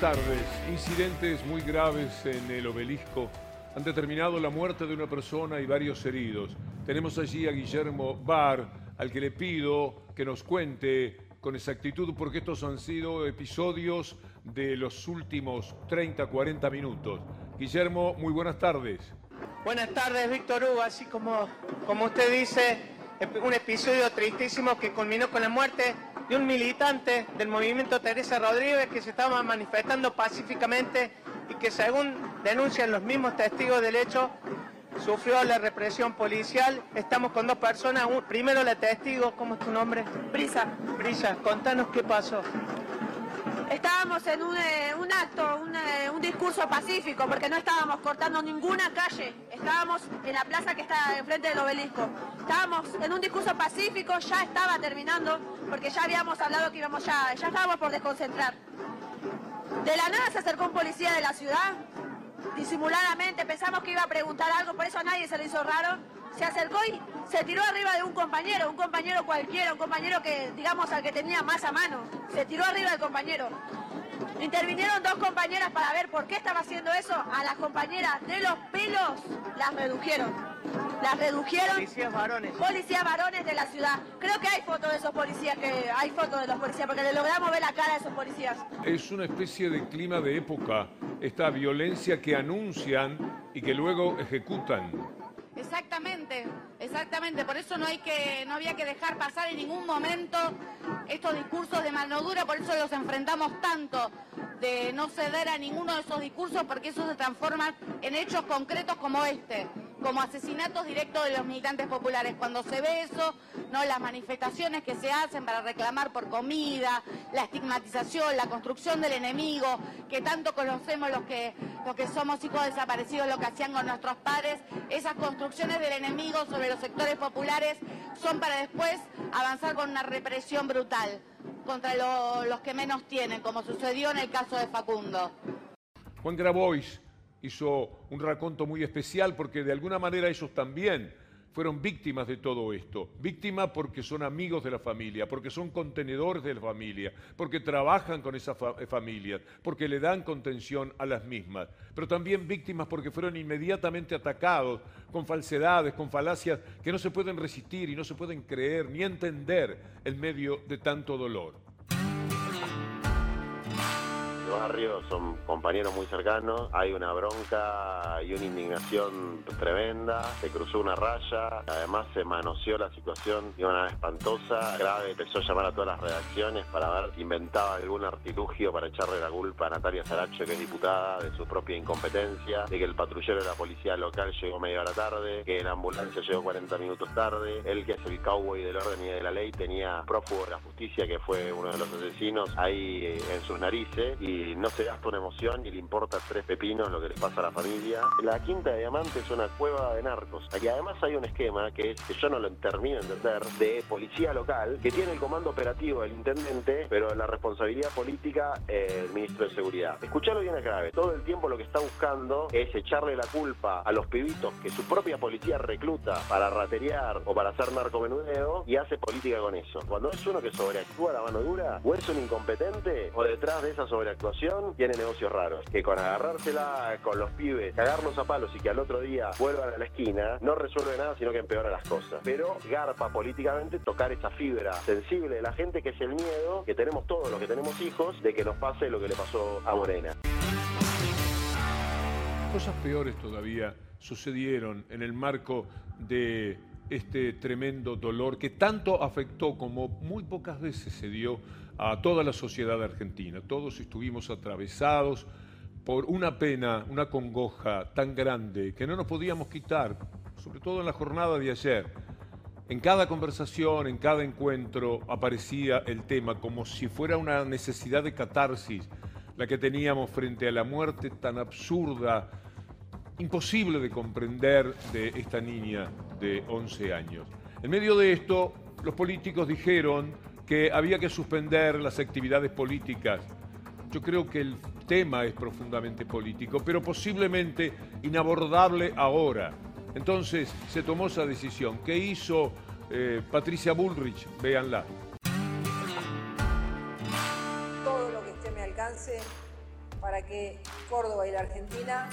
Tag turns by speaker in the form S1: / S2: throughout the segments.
S1: Buenas tardes. Incidentes muy graves en el obelisco han determinado la muerte de una persona y varios heridos. Tenemos allí a Guillermo Bar, al que le pido que nos cuente con exactitud porque estos han sido episodios de los últimos 30, 40 minutos. Guillermo, muy buenas tardes.
S2: Buenas tardes, Víctor Hugo. Así como, como usted dice, un episodio tristísimo que culminó con la muerte de un militante del movimiento Teresa Rodríguez que se estaba manifestando pacíficamente y que según denuncian los mismos testigos del hecho, sufrió la represión policial. Estamos con dos personas. Primero la testigo, ¿cómo es tu nombre?
S3: Brisa.
S2: Brisa, contanos qué pasó.
S3: Estábamos en un, eh, acto, eh, un, discurso pacífico, porque no estábamos cortando ninguna calle. Estábamos en la plaza que está enfrente del obelisco. Estábamos en un discurso pacífico, ya estaba terminando, porque ya habíamos hablado que íbamos ya, ya estábamos por desconcentrar. De la nada se acercó un policía de la ciudad, disimuladamente, pensamos que iba a preguntar algo, por eso a nadie se le hizo raro. Se acercó y se tiró arriba de un compañero, un compañero cualquiera, un compañero que, digamos, al que tenía más a mano. Se tiró arriba del compañero. Intervinieron dos compañeras para ver por qué estaba haciendo eso. A las compañeras de los pelos las redujeron. Las redujeron.
S2: Policías varones.
S3: Policías varones de la ciudad. Creo que hay fotos de esos policías, que hay fotos de los policías, porque le logramos ver la cara de esos policías.
S1: Es una especie de clima de época, esta violencia que anuncian y que luego ejecutan.
S4: Exactamente, exactamente. Por eso no hay que, no había que dejar pasar en ningún momento estos discursos de mano dura, por eso los enfrentamos tanto, de no ceder a ninguno de esos discursos, porque eso se transforma en hechos concretos como este como asesinatos directos de los militantes populares. Cuando se ve eso, no las manifestaciones que se hacen para reclamar por comida, la estigmatización, la construcción del enemigo, que tanto conocemos los que, los que somos hijos desaparecidos, lo que hacían con nuestros padres, esas construcciones del enemigo sobre los sectores populares son para después avanzar con una represión brutal contra los que menos tienen, como sucedió en el caso de Facundo.
S1: Juan Grabois, hizo un raconto muy especial porque de alguna manera ellos también fueron víctimas de todo esto. Víctimas porque son amigos de la familia, porque son contenedores de la familia, porque trabajan con esas eh, familias, porque le dan contención a las mismas. Pero también víctimas porque fueron inmediatamente atacados con falsedades, con falacias que no se pueden resistir y no se pueden creer ni entender en medio de tanto dolor
S5: barrio son compañeros muy cercanos, hay una bronca y una indignación tremenda, se cruzó una raya, además se manoseó la situación de una espantosa, grave, empezó a llamar a todas las redacciones para ver si inventaba algún artilugio para echarle la culpa a Natalia Saracho, que es diputada, de su propia incompetencia, de que el patrullero de la policía local llegó media hora tarde, que la ambulancia llegó 40 minutos tarde, él que es el cowboy del orden y de la ley tenía prófugo de la justicia, que fue uno de los asesinos, ahí eh, en sus narices y no se gasta una emoción y le importa tres pepinos lo que le pasa a la familia. La Quinta de Diamante es una cueva de narcos. Aquí además hay un esquema que es, que yo no lo termino de entender, de policía local, que tiene el comando operativo del intendente, pero la responsabilidad política el ministro de Seguridad. Escuchalo bien acá, todo el tiempo lo que está buscando es echarle la culpa a los pibitos que su propia policía recluta para rateriar o para hacer narcomenudeo y hace política con eso. Cuando es uno que sobreactúa la mano dura, o es un incompetente, o detrás de esa sobreactuación tiene negocios raros. Que con agarrársela con los pibes, cagarlos a palos y que al otro día vuelvan a la esquina, no resuelve nada, sino que empeora las cosas. Pero garpa políticamente tocar esa fibra sensible de la gente, que es el miedo que tenemos todos los que tenemos hijos, de que nos pase lo que le pasó a Morena.
S1: Cosas peores todavía sucedieron en el marco de este tremendo dolor que tanto afectó como muy pocas veces se dio a toda la sociedad argentina. Todos estuvimos atravesados por una pena, una congoja tan grande que no nos podíamos quitar, sobre todo en la jornada de ayer. En cada conversación, en cada encuentro aparecía el tema como si fuera una necesidad de catarsis la que teníamos frente a la muerte tan absurda, imposible de comprender de esta niña de 11 años. En medio de esto, los políticos dijeron que había que suspender las actividades políticas. Yo creo que el tema es profundamente político, pero posiblemente inabordable ahora. Entonces se tomó esa decisión. ¿Qué hizo eh, Patricia Bullrich? Véanla.
S6: Todo lo que esté mi alcance que Córdoba y la Argentina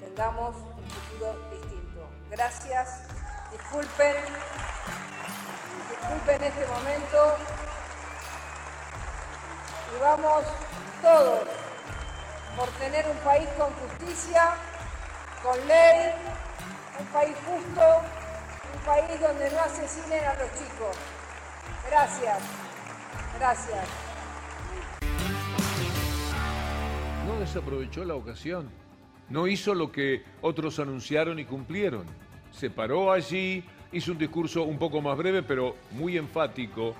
S6: tengamos un futuro distinto. Gracias, disculpen, disculpen este momento y vamos todos por tener un país con justicia, con ley, un país justo, un país donde no asesinen a los chicos. Gracias, gracias.
S1: No desaprovechó la ocasión, no hizo lo que otros anunciaron y cumplieron. Se paró allí, hizo un discurso un poco más breve, pero muy enfático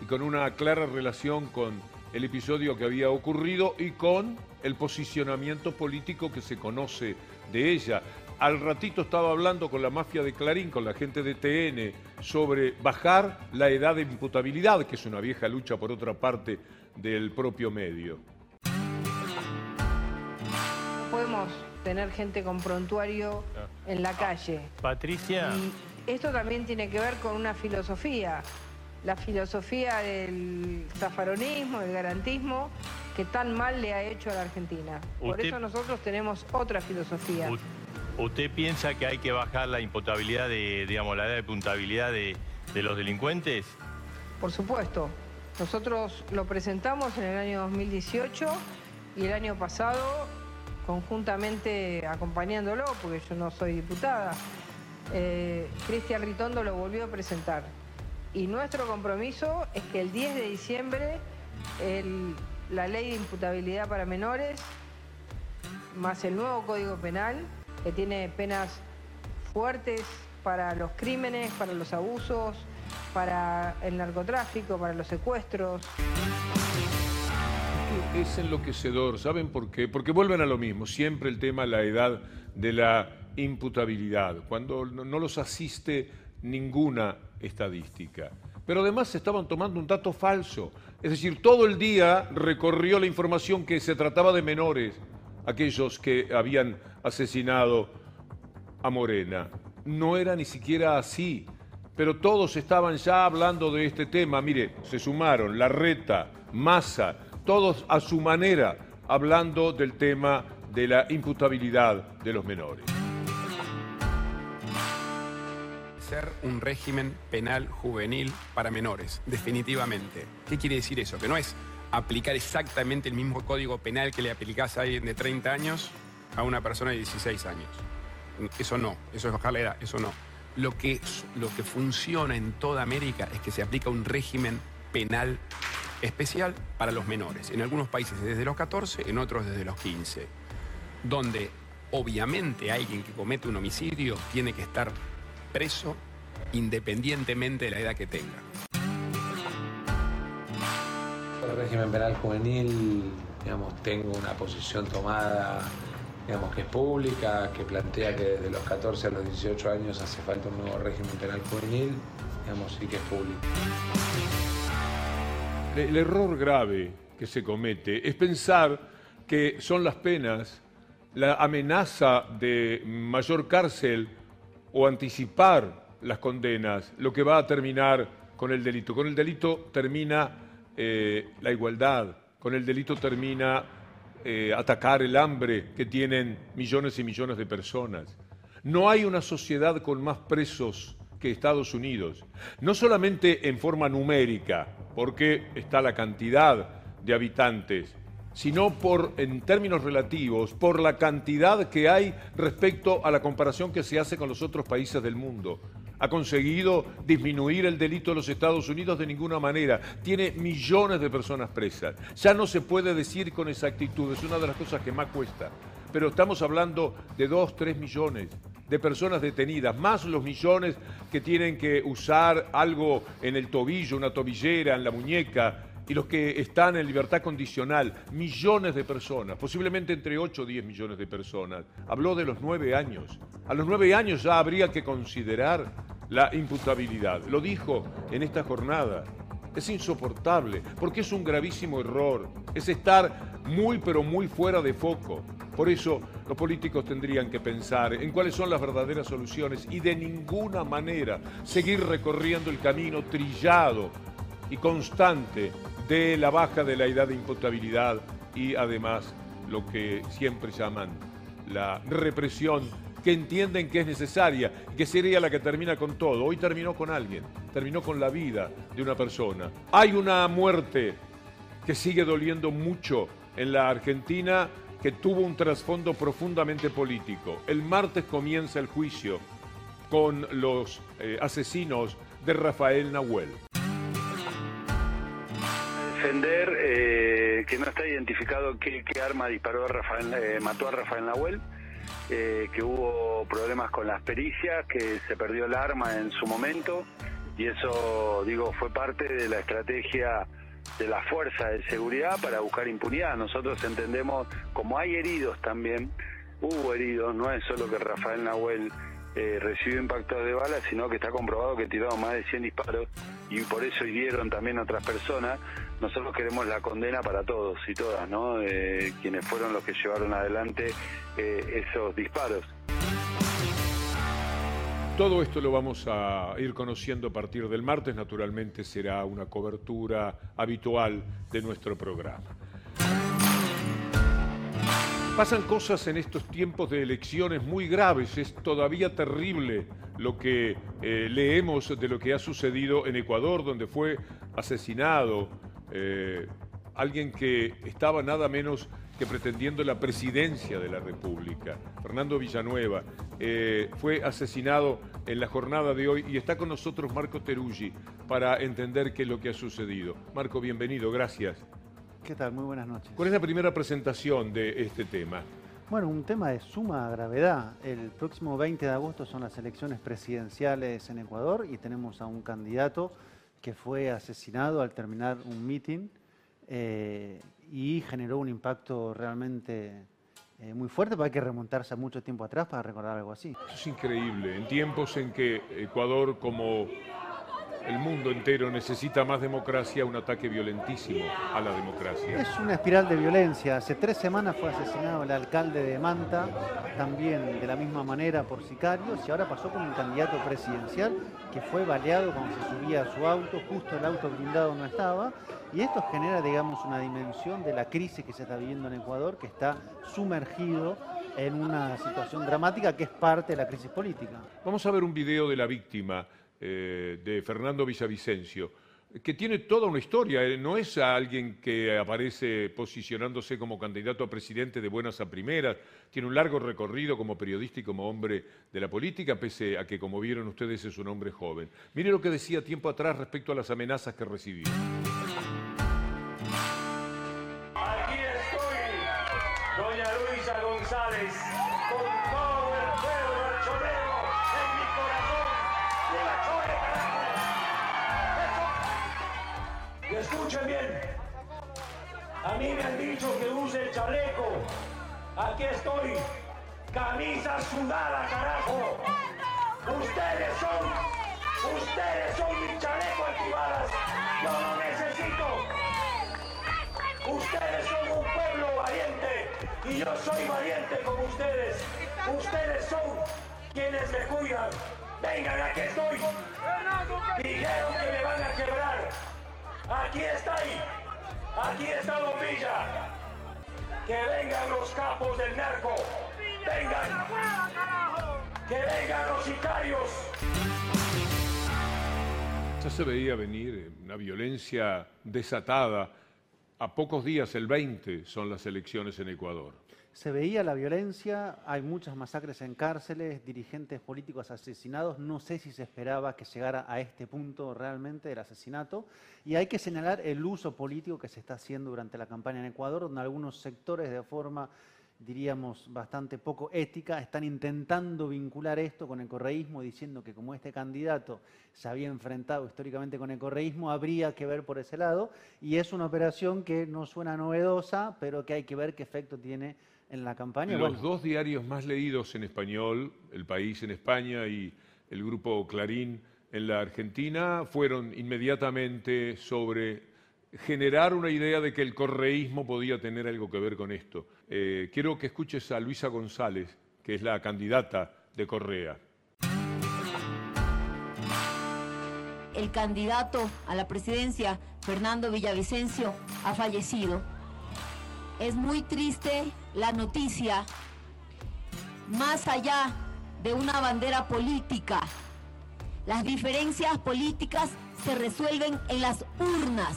S1: y con una clara relación con el episodio que había ocurrido y con el posicionamiento político que se conoce de ella. Al ratito estaba hablando con la mafia de Clarín, con la gente de TN, sobre bajar la edad de imputabilidad, que es una vieja lucha por otra parte del propio medio.
S6: Podemos tener gente con prontuario en la calle.
S7: Patricia.
S6: Y esto también tiene que ver con una filosofía la filosofía del zafaronismo, del garantismo, que tan mal le ha hecho a la Argentina. Por eso nosotros tenemos otra filosofía.
S7: ¿Usted piensa que hay que bajar la imputabilidad de, digamos, la edad de puntabilidad de, de los delincuentes?
S6: Por supuesto. Nosotros lo presentamos en el año 2018 y el año pasado, conjuntamente acompañándolo, porque yo no soy diputada, eh, Cristian Ritondo lo volvió a presentar. Y nuestro compromiso es que el 10 de diciembre la ley de imputabilidad para menores, más el nuevo Código Penal, que tiene penas fuertes para los crímenes, para los abusos, para el narcotráfico, para los secuestros.
S1: Es enloquecedor, ¿saben por qué? Porque vuelven a lo mismo, siempre el tema, la edad de la imputabilidad, cuando no los asiste ninguna estadística. Pero además estaban tomando un dato falso. Es decir, todo el día recorrió la información que se trataba de menores, aquellos que habían asesinado a Morena. No era ni siquiera así, pero todos estaban ya hablando de este tema. Mire, se sumaron Larreta, Massa, todos a su manera hablando del tema de la imputabilidad de los menores.
S8: Un régimen penal juvenil para menores, definitivamente. ¿Qué quiere decir eso? Que no es aplicar exactamente el mismo código penal que le aplicás a alguien de 30 años a una persona de 16 años. Eso no, eso es bajar la edad, eso no. Lo que, lo que funciona en toda América es que se aplica un régimen penal especial para los menores. En algunos países desde los 14, en otros desde los 15. Donde obviamente alguien que comete un homicidio tiene que estar preso independientemente de la edad que tenga.
S9: El régimen penal juvenil, digamos, tengo una posición tomada, digamos, que es pública, que plantea que desde los 14 a los 18 años hace falta un nuevo régimen penal juvenil, digamos, sí que es público.
S1: El error grave que se comete es pensar que son las penas, la amenaza de mayor cárcel o anticipar las condenas, lo que va a terminar con el delito. Con el delito termina eh, la igualdad, con el delito termina eh, atacar el hambre que tienen millones y millones de personas. No hay una sociedad con más presos que Estados Unidos, no solamente en forma numérica, porque está la cantidad de habitantes, sino por, en términos relativos, por la cantidad que hay respecto a la comparación que se hace con los otros países del mundo. ¿Ha conseguido disminuir el delito de los Estados Unidos? De ninguna manera. Tiene millones de personas presas. Ya no se puede decir con exactitud, es una de las cosas que más cuesta. Pero estamos hablando de dos, tres millones de personas detenidas, más los millones que tienen que usar algo en el tobillo, una tobillera, en la muñeca, y los que están en libertad condicional, millones de personas, posiblemente entre 8 o 10 millones de personas. Habló de los nueve años. A los nueve años ya habría que considerar la imputabilidad. Lo dijo en esta jornada. Es insoportable porque es un gravísimo error. Es estar muy pero muy fuera de foco. Por eso los políticos tendrían que pensar en cuáles son las verdaderas soluciones y de ninguna manera seguir recorriendo el camino trillado y constante de la baja de la edad de imputabilidad y además lo que siempre llaman la represión que entienden que es necesaria, que sería la que termina con todo. Hoy terminó con alguien, terminó con la vida de una persona. Hay una muerte que sigue doliendo mucho en la Argentina que tuvo un trasfondo profundamente político. El martes comienza el juicio con los eh, asesinos de Rafael Nahuel.
S10: Defender eh, que no está identificado qué, arma disparó a Rafael, eh, mató a Rafael Nahuel eh, que hubo problemas con las pericias, que se perdió el arma en su momento y eso, digo, fue parte de la estrategia de la fuerza de seguridad para buscar impunidad. Nosotros entendemos, como hay heridos también, hubo heridos, no es solo que Rafael Nahuel eh, recibió impactos de balas, sino que está comprobado que tiraron más de 100 disparos y por eso hirieron también otras personas. Nosotros queremos la condena para todos y todas, ¿no? Eh, quienes fueron los que llevaron adelante eh, esos disparos.
S1: Todo esto lo vamos a ir conociendo a partir del martes, naturalmente será una cobertura habitual de nuestro programa. Pasan cosas en estos tiempos de elecciones muy graves, es todavía terrible lo que eh, leemos de lo que ha sucedido en Ecuador, donde fue asesinado eh, alguien que estaba nada menos que pretendiendo la presidencia de la República, Fernando Villanueva, eh, fue asesinado en la jornada de hoy y está con nosotros Marco Teruggi para entender qué es lo que ha sucedido. Marco, bienvenido, gracias.
S11: ¿Qué tal? Muy buenas noches.
S1: ¿Cuál es la primera presentación de este tema?
S11: Bueno, un tema de suma gravedad. El próximo 20 de agosto son las elecciones presidenciales en Ecuador y tenemos a un candidato que fue asesinado al terminar un meeting eh, y generó un impacto realmente eh, muy fuerte, pero hay que remontarse a mucho tiempo atrás para recordar algo así.
S1: Es increíble. En tiempos en que Ecuador como el mundo entero necesita más democracia, un ataque violentísimo a la democracia.
S11: Es una espiral de violencia. Hace tres semanas fue asesinado el alcalde de Manta, también de la misma manera por sicarios, y ahora pasó con un candidato presidencial que fue baleado cuando se subía a su auto, justo el auto blindado no estaba, y esto genera, digamos, una dimensión de la crisis que se está viviendo en Ecuador, que está sumergido en una situación dramática que es parte de la crisis política.
S1: Vamos a ver un video de la víctima. Eh, de Fernando Villavicencio, que tiene toda una historia, eh, no es alguien que aparece posicionándose como candidato a presidente de buenas a primeras, tiene un largo recorrido como periodista y como hombre de la política, pese a que, como vieron ustedes, es un hombre joven. Mire lo que decía tiempo atrás respecto a las amenazas que recibió.
S12: Aquí estoy, doña Luisa González, Y escuchen bien, a mí me han dicho que use el chaleco. Aquí estoy, camisa sudada, carajo. Ustedes son, ustedes son mi chaleco antibalas. Yo no necesito. Ustedes son un pueblo valiente y yo soy valiente como ustedes. Ustedes son quienes me cuidan. Vengan, aquí estoy. Dijeron que me van a quebrar. Aquí está ahí. Aquí está Bombilla. Que vengan los capos del narco. Vengan. Que vengan los sicarios.
S1: Ya se veía venir una violencia desatada. A pocos días, el 20, son las elecciones en Ecuador
S11: se veía la violencia, hay muchas masacres en cárceles, dirigentes políticos asesinados, no sé si se esperaba que llegara a este punto realmente del asesinato, y hay que señalar el uso político que se está haciendo durante la campaña en Ecuador, donde algunos sectores de forma diríamos, bastante poco ética, están intentando vincular esto con el correísmo, diciendo que como este candidato se había enfrentado históricamente con el correísmo, habría que ver por ese lado, y es una operación que no suena novedosa, pero que hay que ver qué efecto tiene en la campaña.
S1: Los dos diarios más leídos en español, El País en España y el grupo Clarín en la Argentina, fueron inmediatamente sobre generar una idea de que el correísmo podía tener algo que ver con esto. Eh, quiero que escuches a Luisa González, que es la candidata de Correa.
S13: El candidato a la presidencia, Fernando Villavicencio, ha fallecido es muy triste la noticia, más allá de una bandera política, las diferencias políticas se resuelven en las urnas,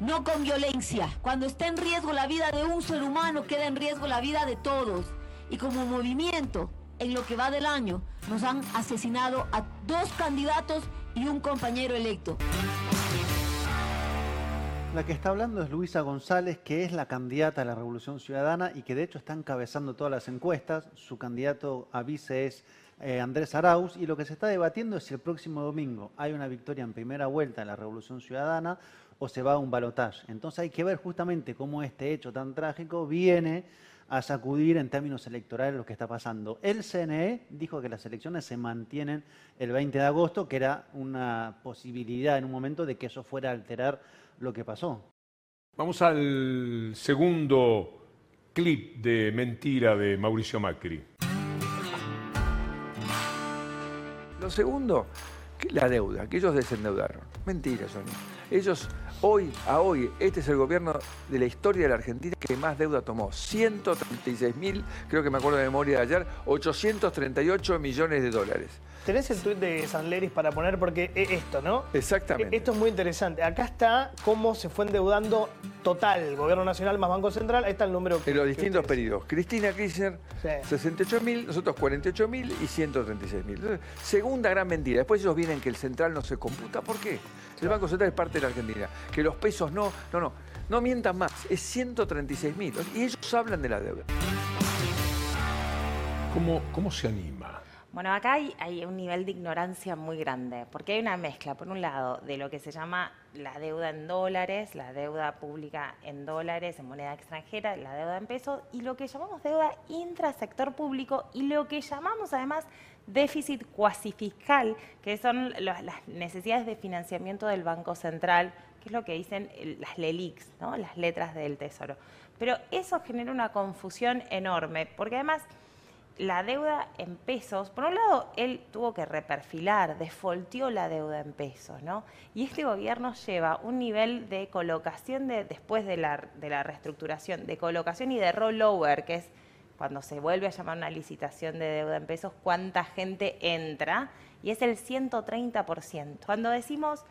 S13: no con violencia. Cuando está en riesgo la vida de un ser humano, queda en riesgo la vida de todos. Y como movimiento, en lo que va del año, nos han asesinado a dos candidatos y un compañero electo.
S11: La que está hablando es Luisa González, que es la candidata a la Revolución Ciudadana y que de hecho está encabezando todas las encuestas. Su candidato a vice es eh, Andrés Arauz y lo que se está debatiendo es si el próximo domingo hay una victoria en primera vuelta en la Revolución Ciudadana o se va a un balotaje. Entonces hay que ver justamente cómo este hecho tan trágico viene a sacudir en términos electorales lo que está pasando. El CNE dijo que las elecciones se mantienen el 20 de agosto, que era una posibilidad en un momento de que eso fuera a alterar lo que pasó.
S1: Vamos al segundo clip de mentira de Mauricio Macri.
S14: Lo segundo, que la deuda, que ellos desendeudaron. Mentira, Sonia. Ellos, hoy a hoy, este es el gobierno de la historia de la Argentina que más deuda tomó. 136 mil, creo que me acuerdo de memoria de ayer, 838 millones de dólares.
S15: Tenés el tuit de San Leris para poner, porque es esto, ¿no?
S14: Exactamente.
S15: Esto es muy interesante. Acá está cómo se fue endeudando total, Gobierno Nacional más Banco Central. Ahí está el número.
S14: En los distintos periodos. Cristina Kirchner, 68 mil, nosotros 48 mil y 136 mil. Segunda gran mentira. Después ellos vienen que el central no se computa. ¿Por qué? El Banco Central es parte de la Argentina. Que los pesos no, no, no. No mientan más. Es 136 mil. Y ellos hablan de la deuda.
S1: ¿Cómo, cómo se anima?
S16: Bueno, acá hay, un nivel de ignorancia muy grande, porque hay una mezcla, por un lado, de lo que se llama la deuda en dólares, la deuda pública en dólares, en moneda extranjera, la deuda en pesos, y lo que llamamos deuda intrasector público, y lo que llamamos además déficit cuasi fiscal, que son las necesidades de financiamiento del Banco Central, que es lo que dicen las LELIX, ¿no? las letras del Tesoro. Pero eso genera una confusión enorme, porque además la deuda en pesos, por un lado, él tuvo que reperfilar, defolteó la deuda en pesos, ¿no? Y este gobierno lleva un nivel de colocación de, después de la, de la reestructuración, de colocación y de rollover, que es cuando se vuelve a llamar una licitación de deuda en pesos, cuánta gente entra, y es el 130%. Cuando decimos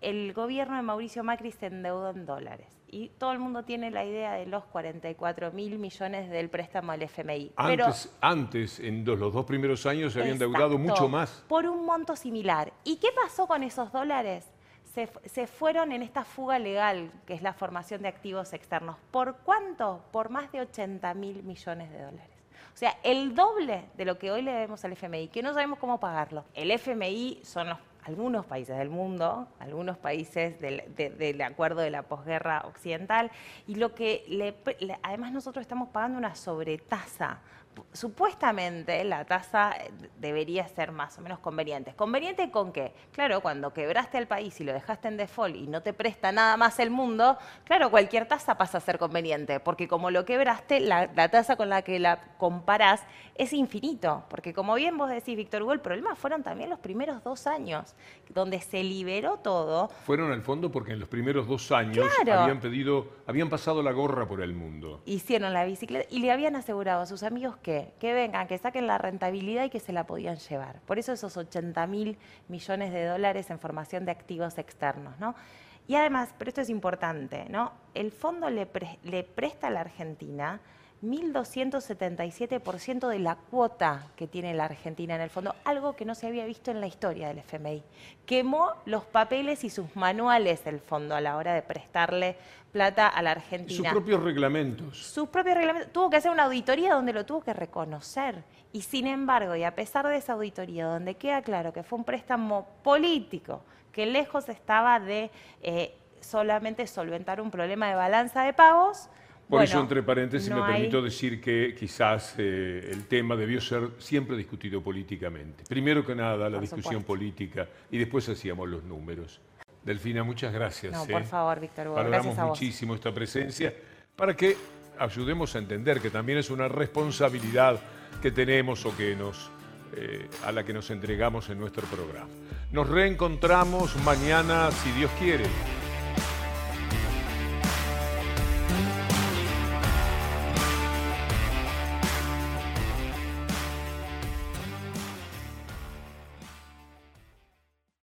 S16: el gobierno de Mauricio Macri se endeudó en dólares, y todo el mundo tiene la idea de los 44 mil millones del préstamo al FMI.
S1: Antes, antes en los dos primeros años se habían endeudado mucho más.
S16: Por un monto similar. ¿Y qué pasó con esos dólares? Se, se, fueron en esta fuga legal, que es la formación de activos externos. ¿Por cuánto? Por más de 80 mil millones de dólares. O sea, el doble de lo que hoy le debemos al FMI, que no sabemos cómo pagarlo. El FMI son los algunos países del mundo, algunos países del, acuerdo de la posguerra occidental, y lo que además nosotros estamos pagando una sobretasa supuestamente la tasa eh, debería ser más o menos conveniente. ¿Conveniente con qué? Claro, cuando quebraste al país y lo dejaste en default y no te presta nada más el mundo, claro, cualquier tasa pasa a ser conveniente, porque como lo quebraste, la, tasa con la que la comparás es infinito, porque como bien vos decís, Víctor Hugo, el problema fueron también los primeros dos años, donde se liberó todo.
S1: Fueron al fondo porque en los primeros dos años habían pedido, habían pasado la gorra por el mundo.
S16: Hicieron la bicicleta y le habían asegurado a sus amigos que, vengan, que saquen la rentabilidad y que se la podían llevar. Por eso esos 80 mil millones de dólares en formación de activos externos, ¿no? Y además, pero esto es importante, ¿no? El fondo le presta a la Argentina 1.277% de la cuota que tiene la Argentina en el fondo, algo que no se había visto en la historia del FMI. Quemó los papeles y sus manuales del fondo a la hora de prestarle plata a la Argentina.
S1: Sus propios reglamentos.
S16: Sus propios reglamentos. Tuvo que hacer una auditoría donde lo tuvo que reconocer. Y sin embargo, y a pesar de esa auditoría, donde queda claro que fue un préstamo político, que lejos estaba de eh, solamente solventar un problema de balanza de pagos,
S1: por eso, entre paréntesis, me permito decir que quizás eh, el tema debió ser siempre discutido políticamente. Primero que nada, la discusión política y después hacíamos los números. Delfina, muchas gracias.
S16: No, por
S1: eh.
S16: favor, Víctor Hugo.
S1: Valoramos muchísimo esta presencia para que ayudemos a entender que también es una responsabilidad que tenemos o que nos, eh, a la que nos entregamos en nuestro programa. Nos reencontramos mañana, si Dios quiere.